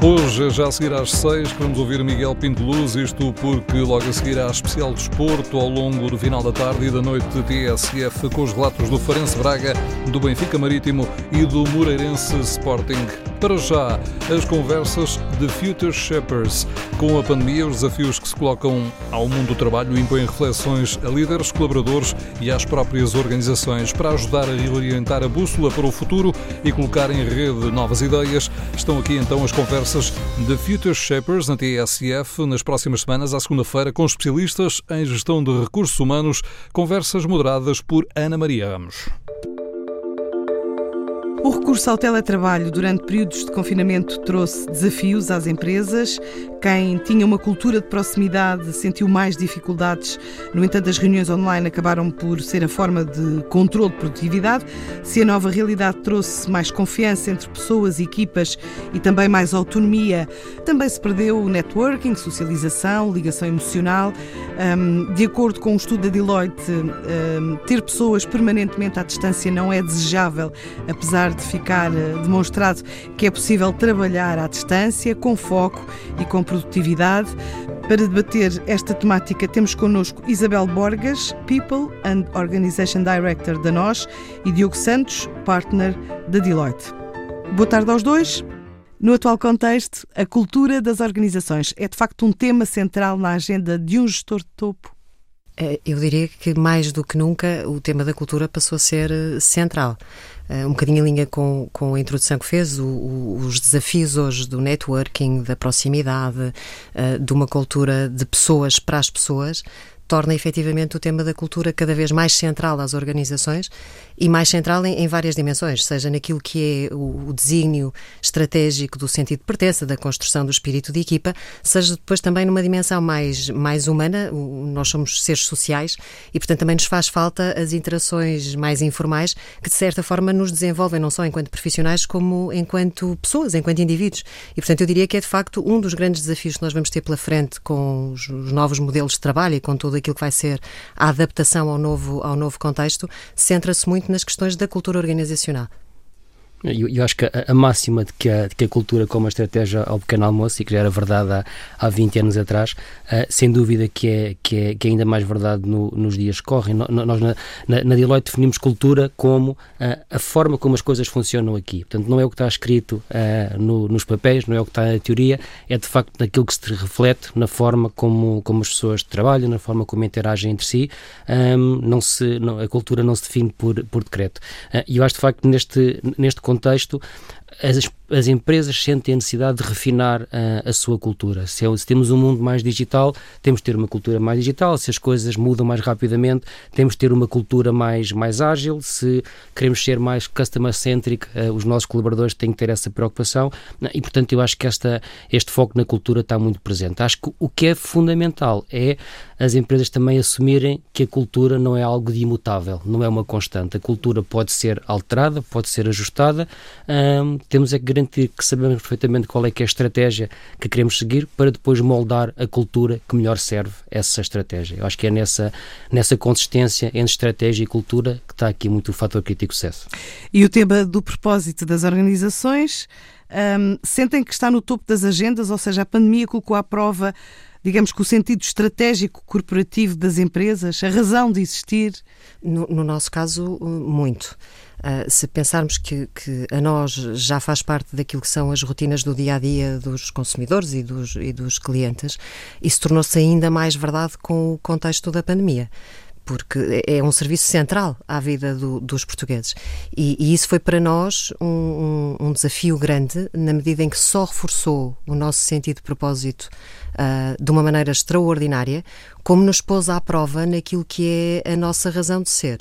Hoje, já a seguir às seis, vamos ouvir Miguel Pinto Luz, isto porque logo a seguir há especial desporto ao longo do final da tarde e da noite de TSF com os relatos do Farense Braga, do Benfica Marítimo e do Moreirense Sporting. Para já, as conversas de Future Shapers. Com a pandemia, os desafios que se colocam ao mundo do trabalho impõem reflexões a líderes, colaboradores e às próprias organizações. Para ajudar a reorientar a bússola para o futuro e colocar em rede novas ideias, estão aqui então as conversas de Future Shapers na TSF nas próximas semanas, à segunda-feira, com especialistas em gestão de recursos humanos, conversas moderadas por Ana Maria Ramos. O recurso ao teletrabalho durante períodos de confinamento trouxe desafios às empresas. Quem tinha uma cultura de proximidade sentiu mais dificuldades. No entanto, as reuniões online acabaram por ser a forma de controle de produtividade. Se a nova realidade trouxe mais confiança entre pessoas e equipas e também mais autonomia, também se perdeu o networking, socialização, ligação emocional. De acordo com um estudo da Deloitte, ter pessoas permanentemente à distância não é desejável, apesar de ficar eh, demonstrado que é possível trabalhar à distância, com foco e com produtividade. Para debater esta temática, temos connosco Isabel Borgas, People and Organization Director da NOS, e Diogo Santos, Partner da Deloitte. Boa tarde aos dois. No atual contexto, a cultura das organizações é de facto um tema central na agenda de um gestor de topo? Eh, eu diria que mais do que nunca o tema da cultura passou a ser eh, central. Eh, um bocadinho em linha com, com a introdução que fez, o, o, os desafios hoje do networking, da proximidade, de uma cultura de pessoas para as pessoas, torna efetivamente o tema da cultura cada vez mais central às organizações e mais central em, em várias dimensões, seja naquilo que é o, o desígnio estratégico do sentido de pertença, da construção do espírito de equipa, seja depois também numa dimensão mais, mais humana, o, nós somos seres sociais e, portanto, também nos faz falta as interações mais informais que, de certa forma, nos desenvolvem não só enquanto profissionais, como enquanto pessoas, enquanto indivíduos. E, portanto, eu diria que é, de facto, um dos grandes desafios que nós vamos ter pela frente com os, os novos modelos de trabalho e com todo aquilo que vai ser a adaptação ao novo, ao novo contexto, centra-se muito nas questões da cultura organizacional. Eu, eu, acho que a, a máxima de que a, de que a, cultura como a estratégia ao pequeno almoço, e que já era verdade há, há 20 anos atrás, uh, sem dúvida que é, que é, que é ainda mais verdade no, nos dias que correm. No, nós na, na, na, Deloitte definimos cultura como uh, a forma como as coisas funcionam aqui. Portanto, não é o que está escrito uh, no, nos papéis, não é o que está na teoria, é de facto naquilo que se reflete na forma como, como as pessoas trabalham, na forma como interagem entre si. Um, não se, não, a cultura não se define por, por decreto. E eu acho de facto neste, neste contexto as, as empresas sentem a necessidade de refinar uh, a sua cultura. Se, é, se, temos um mundo mais digital, temos de ter uma cultura mais digital. Se as coisas mudam mais rapidamente, temos de ter uma cultura mais, mais ágil. Se queremos ser mais customer-centric, uh, os nossos colaboradores têm que ter essa preocupação. E, portanto, eu acho que esta, este foco na cultura está muito presente. Acho que o que é fundamental é as empresas também assumirem que a cultura não é algo de imutável, não é uma constante. A cultura pode ser alterada, pode ser ajustada. Temos é que garantir que sabemos perfeitamente qual é que é a estratégia que queremos seguir para depois moldar a cultura que melhor serve essa estratégia. Eu acho que é nessa, nessa consistência entre estratégia e cultura que está aqui muito o fator crítico sucesso. E o tema do propósito das organizações, um, sentem que está no topo das agendas, ou seja, a pandemia colocou à prova digamos que o sentido estratégico corporativo das empresas, a razão de existir? No, no nosso caso, muito. Uh, se pensarmos que, que, a nós já faz parte daquilo que são as rotinas do dia a dia dos consumidores e dos, e dos clientes, isso tornou-se ainda mais verdade com o contexto da pandemia porque é, é um serviço central à vida do, dos portugueses. E, e, isso foi para nós um, um, um, desafio grande, na medida em que só reforçou o nosso sentido de propósito uh, de uma maneira extraordinária, como nos pôs à prova naquilo que é a nossa razão de ser.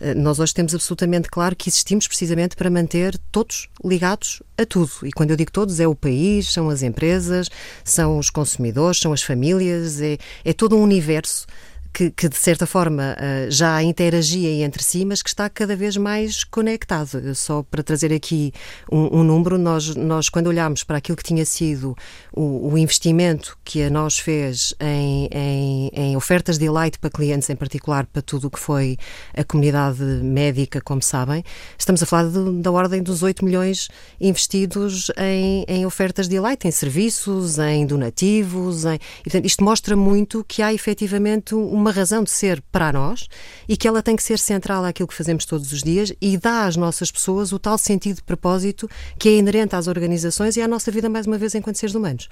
Uh, nós hoje temos absolutamente claro que existimos precisamente para manter todos ligados a tudo. E quando eu digo todos, é o país, são as empresas, são os consumidores, são as famílias, é, é todo um universo que, que, de certa forma já interagia entre si, mas que está cada vez mais conectado. Só para trazer aqui um, um número, nós, nós quando olhámos para aquilo que tinha sido o, o investimento que a nós fez em, em, em ofertas de light para clientes, em particular para tudo o que foi a comunidade médica, como sabem, estamos a falar de, da ordem dos 8 milhões investidos em, em ofertas de light, em serviços, em donativos, em, e, portanto, isto mostra muito que há efetivamente uma razão de ser para nós e que ela tem que ser central àquilo que fazemos todos os dias e dá às nossas pessoas o tal sentido de propósito que é inerente às organizações e à nossa vida, mais uma vez, enquanto seres humanos.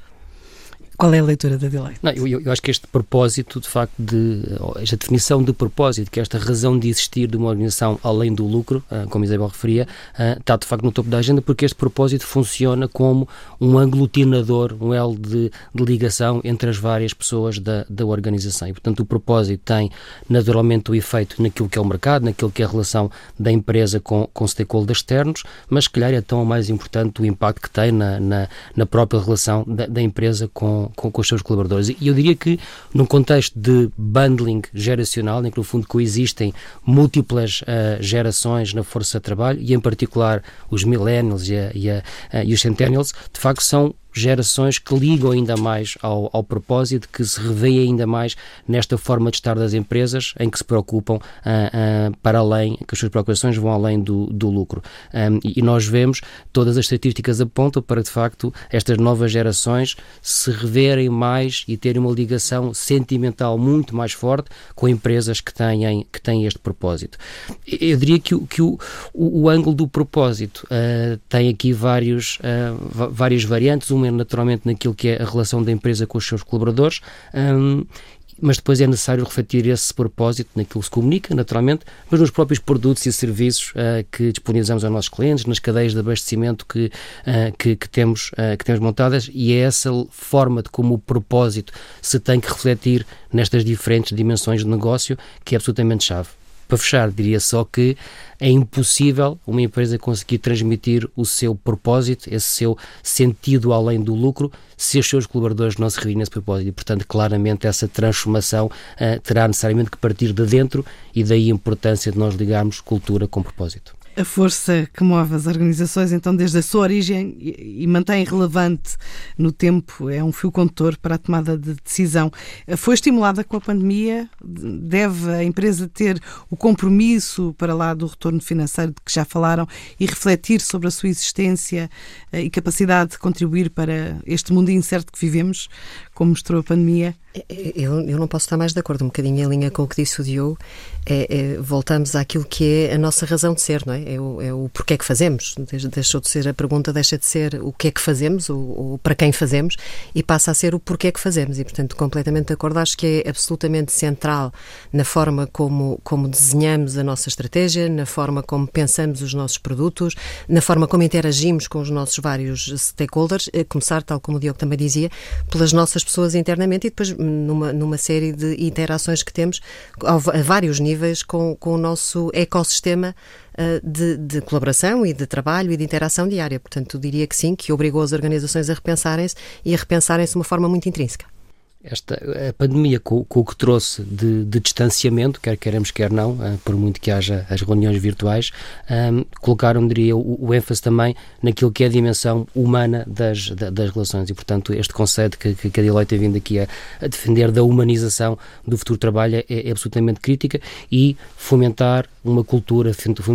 Qual é a leitura da Adelaide? Não, eu, eu, acho que este propósito, de facto, de, esta definição de propósito, que é esta razão de existir de uma organização além do lucro, uh, como Isabel referia, uh, está de facto no topo da agenda porque este propósito funciona como um aglutinador, um elo de, de ligação entre as várias pessoas da, da organização. E, portanto, o propósito tem naturalmente o efeito naquilo que é o mercado, naquilo que é a relação da empresa com, com stakeholders externos, mas, se calhar, é tão mais importante o impacto que tem na, na, na própria relação da, da empresa com com, com, os seus colaboradores. E eu diria que, num contexto de bundling geracional, em que no fundo coexistem múltiplas uh, gerações na força de trabalho, e em particular os millennials e, a, e, a, uh, e os centennials, de facto são gerações que ligam ainda mais ao, ao propósito, que se revêem ainda mais nesta forma de estar das empresas, em que se preocupam uh, uh, para além, que as suas preocupações vão além do, do lucro. Um, e, e, nós vemos, todas as estatísticas apontam para, de facto, estas novas gerações se reverem mais e terem uma ligação sentimental muito mais forte com empresas que têm, que têm este propósito. Eu diria que, que o, o, o ângulo do propósito uh, tem aqui vários, várias variantes. Uma naturalmente naquilo que é a relação da empresa com os seus colaboradores, um, mas depois é necessário refletir esse propósito naquilo que se comunica, naturalmente, mas nos próprios produtos e serviços uh, que disponibilizamos aos nossos clientes, nas cadeias de abastecimento que, uh, que, que, temos, uh, que temos montadas, e é essa forma de como o propósito se tem que refletir nestas diferentes dimensões de negócio que é absolutamente chave. Para fechar, diria só que é impossível uma empresa conseguir transmitir o seu propósito, esse seu sentido além do lucro, se os seus colaboradores não se revirem nesse propósito. E, portanto, claramente essa transformação uh, terá necessariamente que partir de dentro e daí a importância de nós ligarmos cultura com propósito a força que move as organizações, então, desde a sua origem e, mantém relevante no tempo, é um fio condutor para a tomada de decisão. Foi estimulada com a pandemia? Deve a empresa ter o compromisso para lá do retorno financeiro de que já falaram e refletir sobre a sua existência eh, e capacidade de contribuir para este mundo incerto que vivemos, como mostrou a pandemia? Eu, eu não posso estar mais de acordo, um bocadinho em linha com o que disse o Diogo. É, é, voltamos àquilo que é a nossa razão de ser, não é? É o, é o porquê que fazemos. Deixou de ser a pergunta, deixa de ser o que é que fazemos, ou, para quem fazemos, e passa a ser o porquê que fazemos. E, portanto, completamente de acordo, acho que é absolutamente central na forma como, como desenhamos a nossa estratégia, na forma como pensamos os nossos produtos, na forma como interagimos com os nossos vários stakeholders, a começar, tal como o Diogo também dizia, pelas nossas pessoas internamente e depois numa, numa série de interações que temos a vários níveis com, com o nosso ecossistema de, de, colaboração e de trabalho e de interação diária. Portanto, diria que sim, que obrigou as organizações a repensarem-se e a repensarem-se de uma forma muito intrínseca esta a pandemia com, com o que trouxe de, de, distanciamento, quer queremos, quer não, uh, por muito que haja as reuniões virtuais, um, colocaram, diria, o, o, ênfase também naquilo que é a dimensão humana das, das relações. E, portanto, este conceito que, que a Deloitte tem vindo aqui a, a, defender da humanização do futuro trabalho é, é, absolutamente crítica e fomentar uma cultura,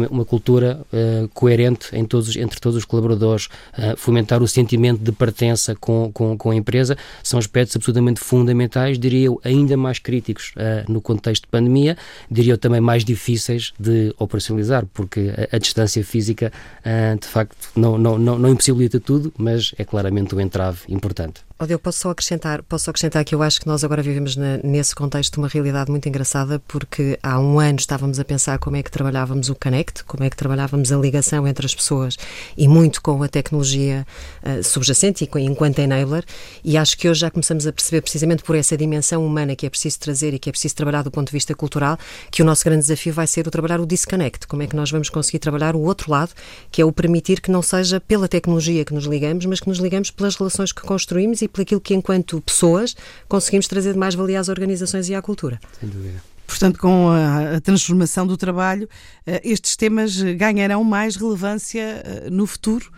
uma cultura uh, coerente em todos, entre todos os colaboradores, uh, fomentar o sentimento de pertença com, com, com a empresa, são aspectos absolutamente fundamentais fundamentais, diria eu, ainda mais críticos uh, no contexto de pandemia, diria eu também mais difíceis de operacionalizar, porque a, a distância física, uh, de facto, não, não, não, não impossibilita tudo, mas é claramente um entrave importante. Oh, eu posso só acrescentar, posso só acrescentar que eu acho que nós agora vivemos na, nesse contexto uma realidade muito engraçada, porque há um ano estávamos a pensar como é que trabalhávamos o connect, como é que trabalhávamos a ligação entre as pessoas e muito com a tecnologia uh, subjacente e enquanto enabler, e acho que hoje já começamos a perceber precisamente precisamente por essa dimensão humana que é preciso trazer e que é preciso trabalhar do ponto de vista cultural, que o nosso grande desafio vai ser o trabalhar o disconnect. Como é que nós vamos conseguir trabalhar o outro lado, que é o permitir que não seja pela tecnologia que nos ligamos, mas que nos ligamos pelas relações que construímos e pelo aquilo que, enquanto pessoas, conseguimos trazer de mais valia às organizações e à cultura. Sem dúvida. Portanto, com a, a, transformação do trabalho, uh, estes temas ganharão mais relevância uh, no futuro,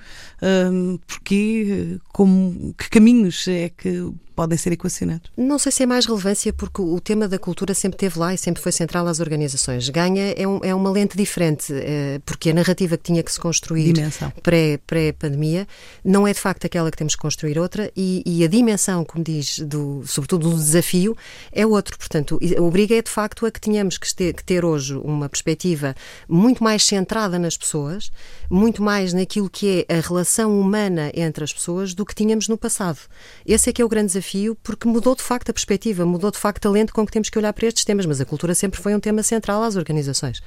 uh, porque como, que caminhos é que podem ser equacionados? Não sei se é mais relevância, porque o tema da cultura sempre esteve lá e sempre foi central às organizações. Ganha é, um, é uma lente diferente, é, porque a narrativa que tinha que se construir pré-pandemia pré não é de facto aquela que temos que construir outra, e, e, a dimensão, como diz, do, sobretudo do desafio, é outro. Portanto, obriga é de facto a que tenhamos que ter, que ter hoje uma perspectiva muito mais centrada nas pessoas, muito mais naquilo que é a relação humana entre as pessoas do que tínhamos no passado. Esse é que é o grande desafio porque mudou de facto a perspectiva, mudou de facto a lente com que temos que olhar para estes temas, mas a cultura sempre foi um tema central às organizações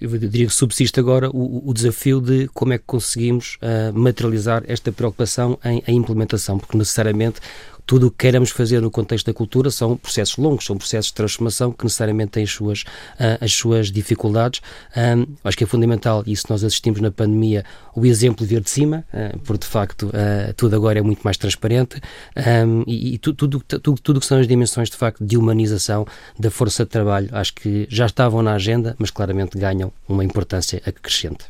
eu diria que subsiste agora o, o, desafio de como é que conseguimos uh, materializar esta preocupação em, em, implementação, porque necessariamente tudo o que queiramos fazer no contexto da cultura são processos longos, são processos de transformação que necessariamente têm as suas, uh, as suas dificuldades. Acho que é fundamental, e isso nós assistimos na pandemia, o exemplo vir de cima, uh, porque de facto uh, tudo agora é muito mais transparente um, e, e tudo, tudo, tudo que são as dimensões de facto de humanização da força de trabalho, acho que já estavam na agenda, mas claramente ganham uma importância acrescente.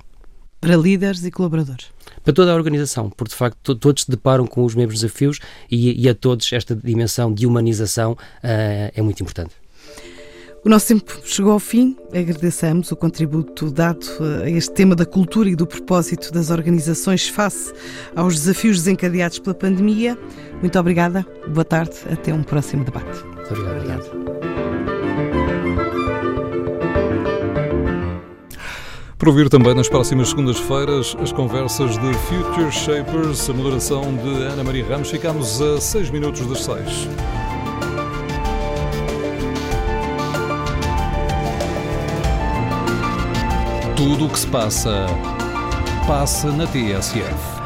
Para líderes e colaboradores para toda a organização, porque de facto todos se deparam com os mesmos desafios e, e a todos esta dimensão de humanização uh, é muito importante. O nosso tempo chegou ao fim. Agradecemos o contributo dado a este tema da cultura e do propósito das organizações face aos desafios desencadeados pela pandemia. Muito obrigada, boa tarde, até um próximo debate. Muito obrigado. obrigado. Para ouvir também nas próximas segundas-feiras as conversas de Future Shapers, a moderação de Ana Maria Ramos. Ficamos a 6 minutos das 6. Tudo o que se passa, passa na TSF.